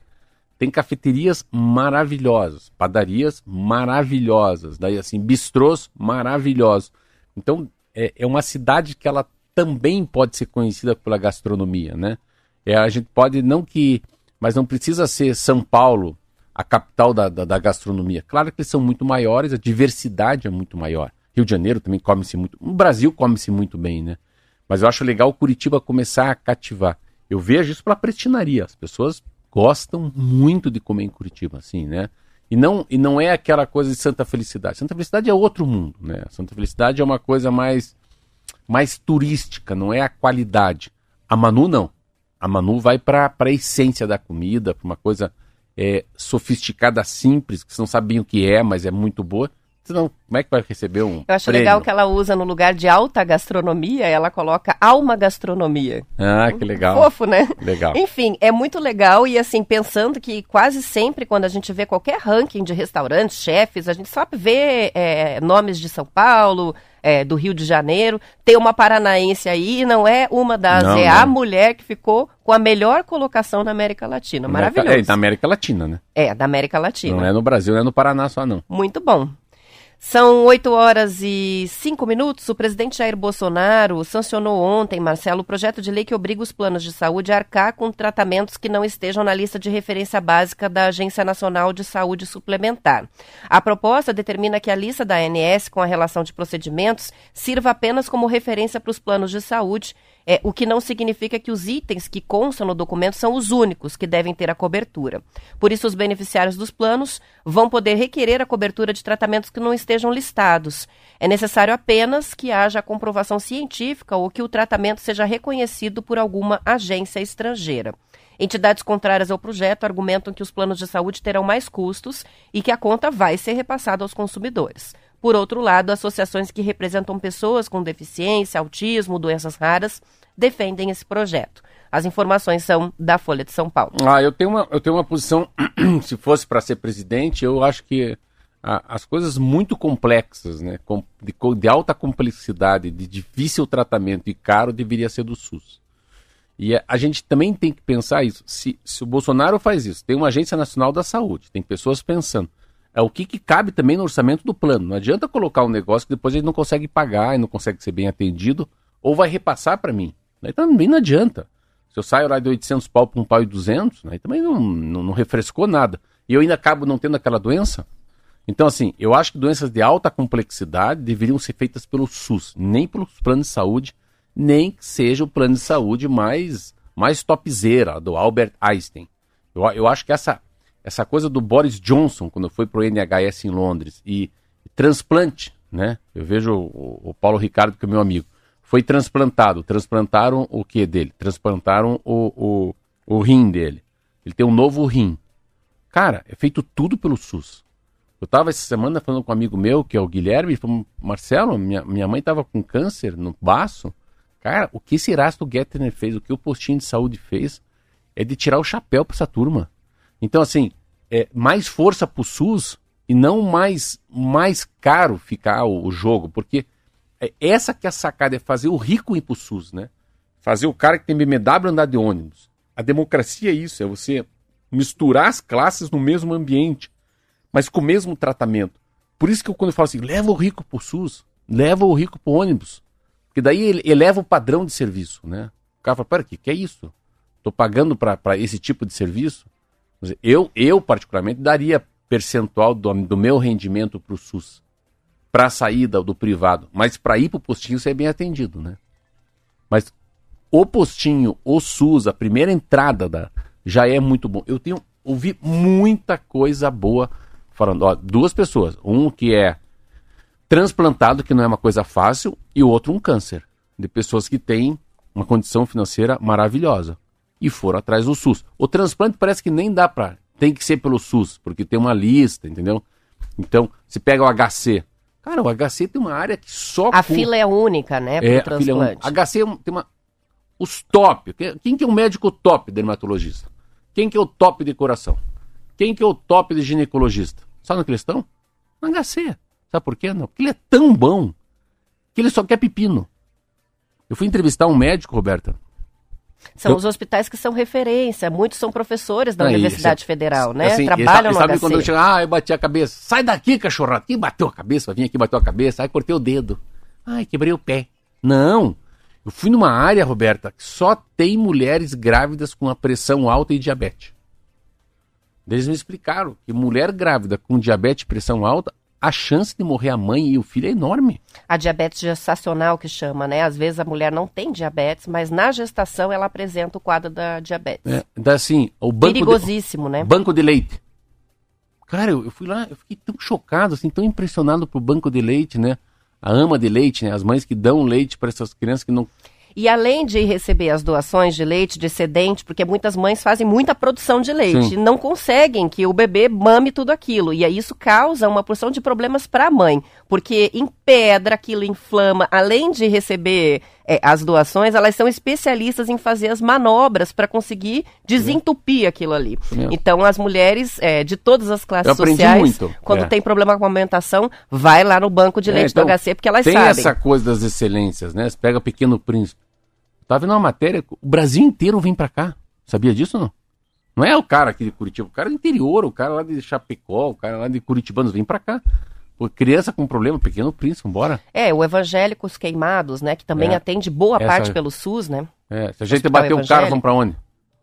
tem cafeterias maravilhosas, padarias maravilhosas, daí assim, bistrôs maravilhosos. Então, é, é uma cidade que ela também pode ser conhecida pela gastronomia, né? É, a gente pode, não que, mas não precisa ser São Paulo a capital da, da, da gastronomia. Claro que eles são muito maiores, a diversidade é muito maior. Rio de Janeiro também come-se muito, o Brasil come-se muito bem, né? Mas eu acho legal Curitiba começar a cativar. Eu vejo isso pela prestinaria. As pessoas gostam muito de comer em Curitiba, assim, né? E não, e não é aquela coisa de Santa Felicidade. Santa Felicidade é outro mundo, né? Santa Felicidade é uma coisa mais, mais turística, não é a qualidade. A Manu não. A Manu vai para a essência da comida, para uma coisa é, sofisticada, simples, que você não sabe bem o que é, mas é muito boa. Não, como é que vai receber um Eu acho prêmio? legal que ela usa no lugar de alta gastronomia, ela coloca alma gastronomia. Ah, que legal. Fofo, né? Legal. Enfim, é muito legal e assim, pensando que quase sempre quando a gente vê qualquer ranking de restaurantes, chefes, a gente só vê é, nomes de São Paulo, é, do Rio de Janeiro, tem uma paranaense aí não é uma das, Não, é não. a mulher que ficou com a melhor colocação na América Latina. Maravilhoso. É, na América Latina, né? É, da América Latina. Não é no Brasil, não é no Paraná só, não. Muito bom. São 8 horas e 5 minutos. O presidente Jair Bolsonaro sancionou ontem, Marcelo, o projeto de lei que obriga os planos de saúde a arcar com tratamentos que não estejam na lista de referência básica da Agência Nacional de Saúde Suplementar. A proposta determina que a lista da ANS com a relação de procedimentos sirva apenas como referência para os planos de saúde, é, o que não significa que os itens que constam no documento são os únicos que devem ter a cobertura. Por isso, os beneficiários dos planos vão poder requerer a cobertura de tratamentos que não estejam listados. É necessário apenas que haja a comprovação científica ou que o tratamento seja reconhecido por alguma agência estrangeira. Entidades contrárias ao projeto argumentam que os planos de saúde terão mais custos e que a conta vai ser repassada aos consumidores. Por outro lado, associações que representam pessoas com deficiência, autismo, doenças raras, defendem esse projeto. As informações são da Folha de São Paulo. Ah, eu tenho uma, eu tenho uma posição, se fosse para ser presidente, eu acho que as coisas muito complexas, né, com- de, de alta complexidade, de difícil tratamento e caro, deveria ser do SUS. E a, a gente também tem que pensar isso. Se, se o Bolsonaro faz isso, tem uma Agência Nacional da Saúde, tem pessoas pensando. É o que, que cabe também no orçamento do plano. Não adianta colocar um negócio que depois ele não consegue pagar e não consegue ser bem atendido, ou vai repassar para mim. Daí também não adianta. Se eu saio lá de 800 pau para um pau e 200, aí também não, não, não refrescou nada. E eu ainda acabo não tendo aquela doença. Então, assim, eu acho que doenças de alta complexidade deveriam ser feitas pelo SUS, nem pelos planos de saúde, nem que seja o plano de saúde mais, mais topzera, do Albert Einstein. Eu, eu acho que essa, essa coisa do Boris Johnson, quando foi pro NHS em Londres, e transplante, né? Eu vejo o, o Paulo Ricardo, que é meu amigo, foi transplantado. Transplantaram o que dele? Transplantaram o, o, o rim dele. Ele tem um novo rim. Cara, é feito tudo pelo SUS. Eu estava essa semana falando com um amigo meu, que é o Guilherme, e falou, Marcelo, minha, minha mãe estava com câncer no baço. Cara, o que esse Erasto Gettner fez, o que o postinho de saúde fez, é de tirar o chapéu para essa turma. Então, assim, é mais força para o SUS e não mais, mais caro ficar o, o jogo, porque é essa que é a sacada, é fazer o rico ir pro SUS, né? Fazer o cara que tem BMW andar de ônibus. A democracia é isso, é você misturar as classes no mesmo ambiente, mas com o mesmo tratamento. Por isso que eu, quando eu falo assim, leva o rico pro SUS, leva o rico pro ônibus. Porque daí ele eleva o padrão de serviço, né? O cara fala, pera aqui, que é isso? Tô pagando para esse tipo de serviço? Eu, eu, particularmente, daria percentual do, do meu rendimento pro SUS para saída do privado, mas para ir para o postinho você é bem atendido, né? Mas o postinho, o SUS, a primeira entrada da, já é muito bom. Eu tenho ouvi muita coisa boa falando, ó, duas pessoas, um que é transplantado, que não é uma coisa fácil, e o outro um câncer, de pessoas que têm uma condição financeira maravilhosa e foram atrás do SUS. O transplante parece que nem dá para, tem que ser pelo SUS, porque tem uma lista, entendeu? Então, se pega o HC, Cara, o HC tem uma área que só. A com- fila é única, né, é, a fila é. HC é tem uma. Os top. Quem que é o médico top dermatologista? Quem que é o top de coração? Quem que é o top de ginecologista? Sabe onde eles estão? No HC. Sabe por quê? Não, porque ele é tão bom que ele só quer pepino. Eu fui entrevistar um médico, Roberta. São Eu- os hospitais que são referência, muitos são professores da Ah, Universidade isso. Federal, né? Assim, e Trabalham sabe, no sabe quando eu chego, ah, eu bati a cabeça. Sai daqui, cachorrado. Quem bateu a cabeça? Vim aqui, bateu a cabeça. Ai, cortei o dedo. Ai, quebrei o pé. Não. Eu fui numa área, Roberta, que só tem mulheres grávidas com a pressão alta e diabetes. Eles me explicaram que mulher grávida com diabetes e pressão alta, a chance de morrer a mãe e o filho é enorme. A diabetes gestacional que chama, né? Às vezes a mulher não tem diabetes, mas na gestação ela apresenta o quadro da diabetes. É, então, assim, o banco de, Perigosíssimo, né? Banco de leite. Cara, eu, eu fui lá, eu fiquei tão chocado, assim, tão impressionado pro banco de leite, né? A ama de leite, né? As mães que dão leite para essas crianças que não. E além de receber as doações de leite, de excedente, porque muitas mães fazem muita produção de leite, Sim. e não conseguem que o bebê mame tudo aquilo. E aí isso causa uma porção de problemas para a mãe, porque empedra, aquilo inflama. Além de receber é, as doações, elas são especialistas em fazer as manobras para conseguir desentupir aquilo ali. Então as mulheres é, de todas as classes sociais, muito, quando é. tem problema com a amamentação, vai lá no banco de É, leite então, do HC, porque elas Tem sabem. essa coisa das excelências, né? Você pega Pequeno Príncipe. Tava vendo uma matéria, o Brasil inteiro vem pra cá. Sabia disso ou não? Não é o cara aqui de Curitiba, o cara do interior, o cara lá de Chapecó, o cara lá de Curitibanos vem pra cá. Criança com problema, Pequeno Príncipe, vambora. É, o Evangélicos Queimados, né? Que também É. atende boa Essa- parte pelo SUS, né? É, se a gente bater o cara, vamos pra onde?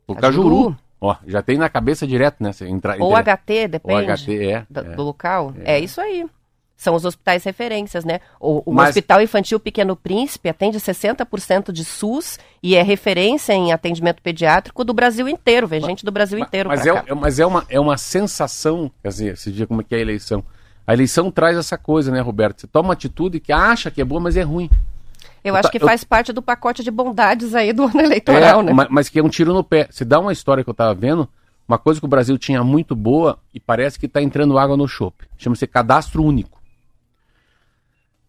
O Cajuru. Ó, já tem na cabeça direto, né? Entra, Ou entra- HT, depende O HT, é. da- é. do local. É. isso aí. São os hospitais referências, né? O, o Mas- Hospital Infantil Pequeno Príncipe atende 60% de SUS e é referência em atendimento pediátrico do Brasil inteiro. Vem gente do Brasil inteiro Mas, é, cá. é- mas é, uma, é uma sensação, quer dizer, esse dia como é que é a eleição. A eleição traz essa coisa, né, Roberto? Você toma uma atitude que acha que é boa, mas é ruim. Eu eu acho ta- que eu- faz parte do pacote de bondades aí do ano eleitoral, É, né? ma- Mas que é um tiro no pé. Se dá uma história que eu tava vendo, uma coisa que o Brasil tinha muito boa e parece que tá entrando água no chope. Chama-se cadastro único.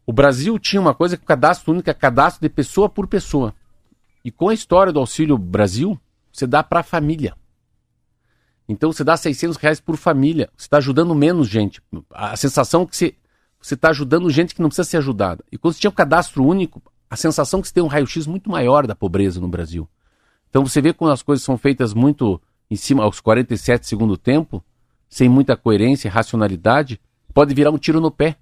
O Brasil tinha uma coisa que o cadastro único é cadastro de pessoa por pessoa. E com a história do Auxílio Brasil, você dá para a família. Então você dá 600 reais por família. Você está ajudando menos gente. A sensação que você está ajudando gente que não precisa ser ajudada. E quando você tinha o cadastro único, a sensação que você tem um raio-x muito maior da pobreza no Brasil. Então você vê quando as coisas são feitas muito em cima, aos 47 do segundo tempo, sem muita coerência e racionalidade, pode virar um tiro no pé.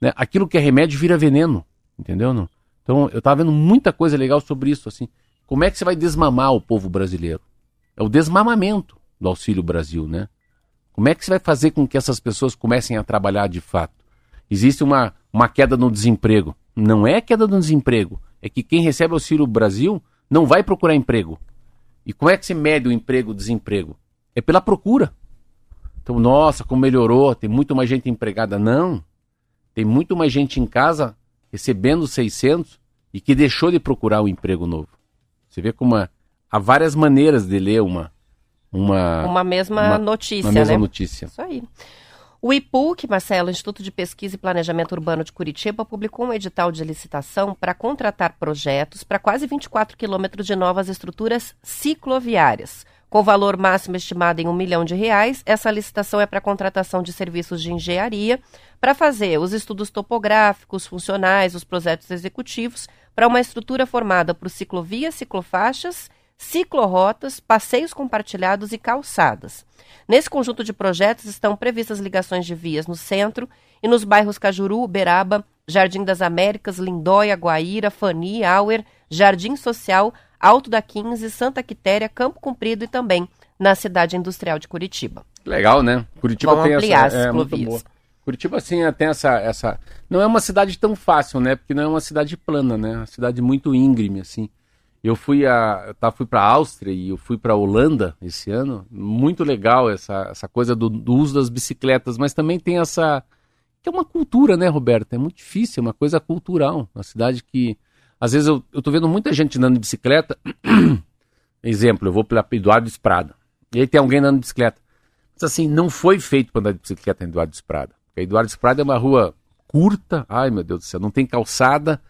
Né? Aquilo que é remédio vira veneno, entendeu? Não? Então eu estava vendo muita coisa legal sobre isso. assim. Como é que você vai desmamar o povo brasileiro? É o desmamamento do Auxílio Brasil, né? Como é que você vai fazer com que essas pessoas comecem a trabalhar de fato? Existe uma, uma queda no desemprego. Não é queda no desemprego. É que quem recebe Auxílio Brasil não vai procurar emprego. E como é que se mede o emprego o desemprego? É pela procura. Então, nossa, como melhorou, tem muito mais gente empregada. Não. Tem muito mais gente em casa recebendo 600 e que deixou de procurar um emprego novo. Você vê como há- há várias maneiras de ler uma uma, Uma mesma uma- notícia, uma mesma né? notícia. Isso aí. O IPUC, Marcelo, Instituto de Pesquisa e Planejamento Urbano de Curitiba, publicou um edital de licitação para contratar projetos para quase 24 quilômetros de novas estruturas cicloviárias. Com valor máximo estimado em um milhão de reais, essa licitação é para contratação de serviços de engenharia para fazer os estudos topográficos, funcionais, os projetos executivos para uma estrutura formada por ciclovias, ciclofaixas ciclorotas, passeios compartilhados e calçadas. Nesse conjunto de projetos estão previstas ligações de vias no centro e nos bairros Cajuru, Uberaba, Jardim das Américas, Lindóia, Guaíra, Fani, Auer, Jardim Social, Alto da 15, Santa Quitéria, Campo Comprido e também na cidade industrial de Curitiba. Legal, né? Curitiba Vão tem ampliar essa as é, muito ciclovias. boa. Curitiba assim tem essa essa não é uma cidade tão fácil, né? Porque não é uma cidade plana, né? É uma cidade muito íngreme assim. Eu fui a tá, fui para Áustria e eu fui para Holanda esse ano. Muito legal essa essa coisa do, do uso das bicicletas, mas também tem essa que é uma cultura, né, Roberto? É muito difícil, é uma coisa cultural. Uma cidade que às vezes eu, eu tô vendo muita gente andando de bicicleta. Exemplo, eu vou pela Eduardo Esprada. E aí tem alguém andando de bicicleta. Mas assim, não foi feito para andar de bicicleta em Eduardo Esprada. Porque Eduardo Esprada é uma rua curta, ai meu Deus do céu, não tem calçada,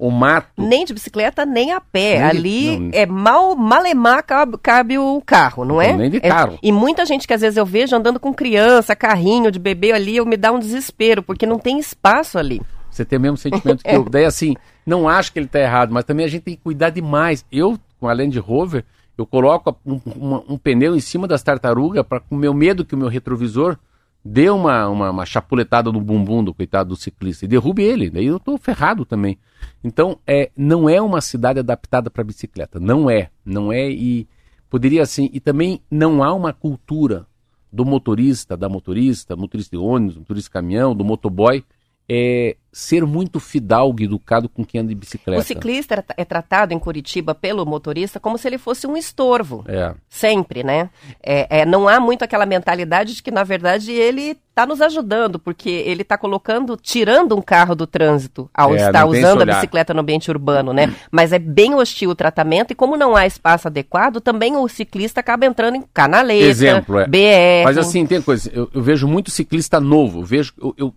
o mato. Nem de bicicleta, nem a pé. Nem de- Ali não. é mal, malemar cabe, cabe o carro, não é? Nem de É- carro. e muita gente que às vezes eu vejo andando com criança, carrinho de bebê ali, eu me dá um desespero, porque não tem espaço ali. Você tem o mesmo sentimento que eu. Daí assim, não acho que ele está errado, mas também a gente tem que cuidar demais. Eu, com a Land Rover, eu coloco um, uma- um pneu em cima das tartarugas para com o meu medo que o meu retrovisor dê uma, uma, uma chapuletada no bumbum do coitado do ciclista e derrube ele. Daí eu estou ferrado também. Então, é, não é uma cidade adaptada para bicicleta. Não é. Não é e poderia assim. E também não há uma cultura do motorista, da motorista, motorista de ônibus, motorista de caminhão, do motoboy, é, ser muito fidalgo e educado com quem anda de bicicleta. O ciclista é tratado em Curitiba pelo motorista como se ele fosse um estorvo. É. Sempre, né? É, é, não há muito aquela mentalidade de que, na verdade, ele está nos ajudando, porque ele está colocando, tirando um carro do trânsito ao É, estar usando a bicicleta no ambiente urbano, né? Mas é bem hostil o tratamento, e como não há espaço adequado, também o ciclista acaba entrando em canaleta, Exemplo, é. BR. Mas assim, tem coisa, eu, eu vejo muito ciclista novo, eu vejo, eu, eu,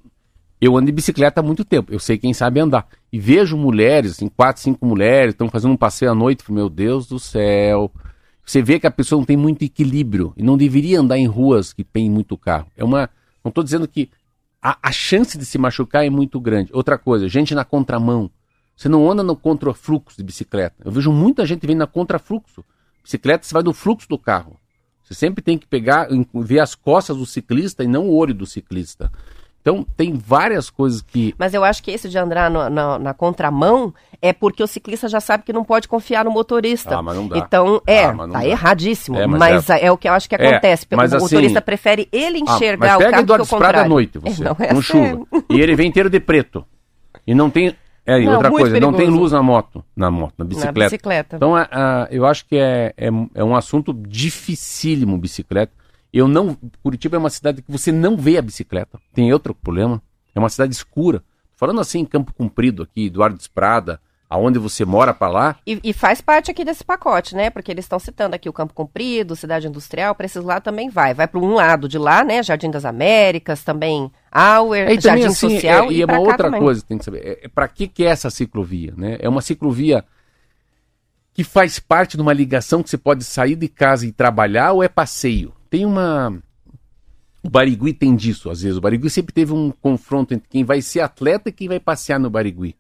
eu ando de bicicleta há muito tempo, eu sei quem sabe andar. E vejo mulheres, assim, quatro, cinco mulheres, estão fazendo um passeio à noite, meu Deus do céu. Você vê que a pessoa não tem muito equilíbrio e não deveria andar em ruas que tem muito carro. É uma. Não estou dizendo que a, a chance de se machucar é muito grande. Outra coisa, gente na contramão. Você não anda no contrafluxo de bicicleta. Eu vejo muita gente vindo na contrafluxo. Bicicleta, você vai do fluxo do carro. Você sempre tem que pegar, ver as costas do ciclista e não o olho do ciclista. Então, tem várias coisas que. Mas eu acho que esse de andar no- na, na contramão é porque o ciclista já sabe que não pode confiar no motorista. Ah, mas não dá. Então, é, Ah, mas não tá dá. erradíssimo. É, mas mas é... o que eu acho que É, acontece. porque mas o assim- motorista prefere ele Ah, enxergar mas o pega carro Eduardo do o à noite, você, Não, com essa chuva. E ele vem inteiro de preto. E não tem. É, e Não, outra coisa, não tem perigoso. luz na moto. Na moto, na Na bicicleta. bicicleta. Então, a- a- eu acho que é, é, é um assunto dificílimo bicicleta. Eu não. Curitiba é uma cidade que você não vê a bicicleta. Tem outro problema. É uma cidade escura. Falando assim em Campo Comprido, aqui, Eduardo Esprada, aonde você mora para lá. E, e faz parte aqui desse pacote, né? Porque eles estão citando aqui o Campo Comprido, Cidade Industrial, para esses lados também vai. Vai para um lado de lá, né? Jardim das Américas, também Auer, É, também, Jardim assim, Social. é, e é uma outra também. coisa que tem que saber. É, é para que, que é essa ciclovia? Né? É uma ciclovia que faz parte de uma ligação que você pode sair de casa e trabalhar ou é passeio? Tem uma. O Barigui tem disso, às vezes. O Barigui sempre teve um confronto entre quem vai ser atleta e quem vai passear no Barigui.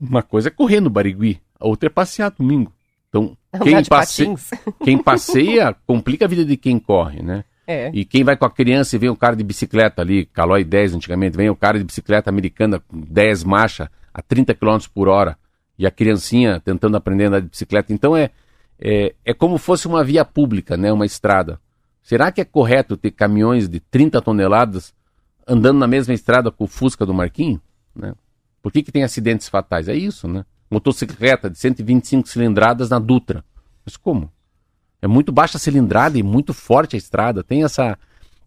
Uma coisa é correr no Barigui, a outra é passear domingo. Então, Andar quem, passe... quem passeia complica a vida de quem corre, né? É. E quem vai com a criança e vem o cara de bicicleta ali, Calói 10 antigamente, vem o cara de bicicleta americana com 10 marcha a 30 km por hora e a criancinha tentando aprender a andar de bicicleta. Então é, é, é como fosse uma via pública, né, uma estrada. Será que é correto ter caminhões de 30 toneladas andando na mesma estrada com o Fusca do Marquinho? Né? Por que, que tem acidentes fatais? É isso, né? Motocicleta de 125 cilindradas na Dutra. Mas como? É muito baixa a cilindrada e muito forte a estrada. Tem essa.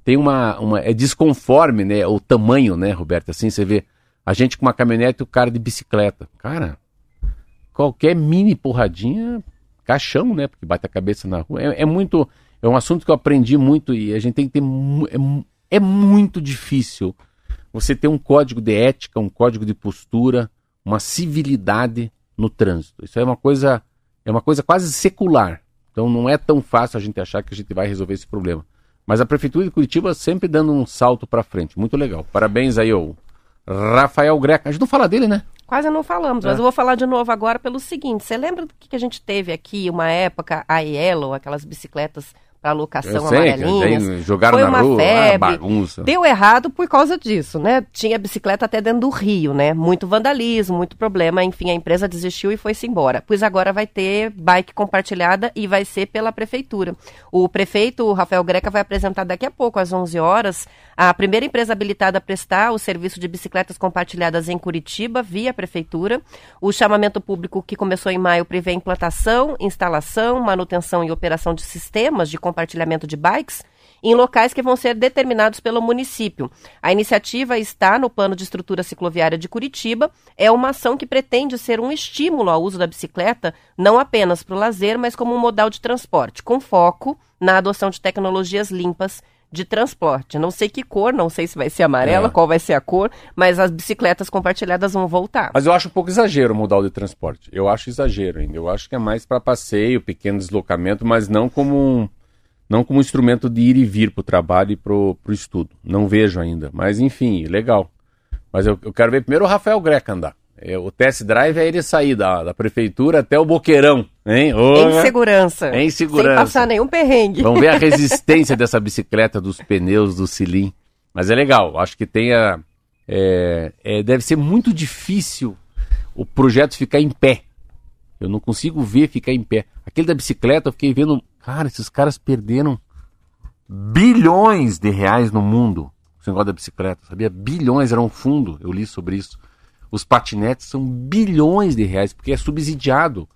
Tem uma. uma é desconforme, né? O tamanho, né, Roberto? Assim, você vê a gente com uma caminhonete e o cara de bicicleta. Cara, qualquer mini porradinha, caixão, né? Porque bate a cabeça na rua. É, é muito. É um assunto que eu aprendi muito e a gente tem que ter. É, é muito difícil você ter um código de ética, um código de postura, uma civilidade no trânsito. Isso é uma coisa. É uma coisa quase secular. Então não é tão fácil a gente achar que a gente vai resolver esse problema. Mas a Prefeitura de Curitiba sempre dando um salto para frente. Muito legal. Parabéns aí ao Rafael Greca. A gente não fala dele, né? Quase não falamos, É. mas eu vou falar de novo agora pelo seguinte. Você lembra do que que a gente teve aqui uma época, a Yellow, aquelas bicicletas para locação amarelinhas? daí jogaram Foi na uma rua, febre. ah, bagunça. Deu errado por causa disso, né? Tinha bicicleta até dentro do Rio, né? Muito vandalismo, muito problema. Enfim, a empresa desistiu e foi-se embora. Pois agora vai ter bike compartilhada e vai ser pela prefeitura. O prefeito o Rafael Greca vai apresentar daqui a pouco, às 11 horas, a primeira empresa habilitada a prestar o serviço de bicicletas compartilhadas em Curitiba via prefeitura. O chamamento público que começou em maio prevê a implantação, instalação, manutenção e operação de sistemas de compartilhamento de bikes em locais que vão ser determinados pelo município. A iniciativa está no Plano de Estrutura Cicloviária de Curitiba. É uma ação que pretende ser um estímulo ao uso da bicicleta, não apenas para o lazer, mas como um modal de transporte, com foco na adoção de tecnologias limpas de transporte. Não sei que cor, não sei se vai ser amarela, É. qual vai ser a cor, mas as bicicletas compartilhadas vão voltar. Mas eu acho um pouco exagero o modal de transporte. Eu acho exagero ainda. Eu acho que é mais para passeio, pequeno deslocamento, mas não como um, não como um instrumento de ir e vir para o trabalho e para o estudo. Não vejo ainda. Mas enfim, legal. Mas eu, eu quero ver primeiro o Rafael Greca andar. É, o test drive é ele sair da, da prefeitura até o Boqueirão. Hein? Ô, Em né? segurança. Em segurança. Sem passar nenhum perrengue. Vamos ver a resistência dessa bicicleta, dos pneus, do cilim. Mas é legal, acho que tenha. é, é, deve ser muito difícil o projeto ficar em pé. Eu não consigo ver ficar em pé. Aquele da bicicleta, eu fiquei vendo. Cara, esses caras perderam bilhões de reais no mundo esse negócio da bicicleta, sabia? Bilhões, era um fundo, eu li sobre isso. Os patinetes são bilhões de reais, porque é subsidiado.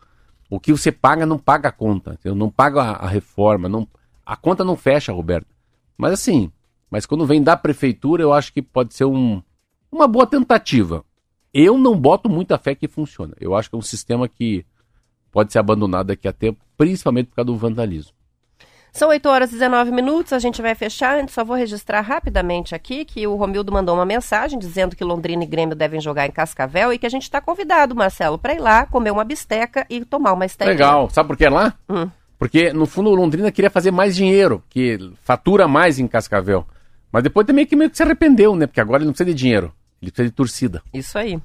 O que você paga não paga a conta, entendeu? não paga a, a reforma, não, a conta não fecha, Roberto. Mas assim, mas quando vem da prefeitura, eu acho que pode ser um, uma boa tentativa. Eu não boto muita fé que funciona. Eu acho que é um sistema que pode ser abandonado daqui a tempo, principalmente por causa do vandalismo. São 8 horas e 19 minutos, a gente vai fechar. Antes, só vou registrar rapidamente aqui que o Romildo mandou uma mensagem dizendo que Londrina e Grêmio devem jogar em Cascavel e que a gente está convidado, Marcelo, para ir lá comer uma bisteca e tomar uma esteca. Legal. Sabe por que é lá? Hum. Porque, no fundo, o Londrina queria fazer mais dinheiro, que fatura mais em Cascavel. Mas depois também que meio que se arrependeu, né? Porque agora ele não precisa de dinheiro, ele precisa de torcida. Isso aí.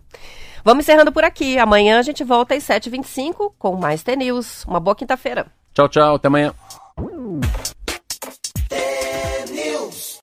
Vamos encerrando por aqui. Amanhã a gente volta às 7h25 com mais T-News. Uma boa quinta-feira. Tchau, tchau. Até amanhã.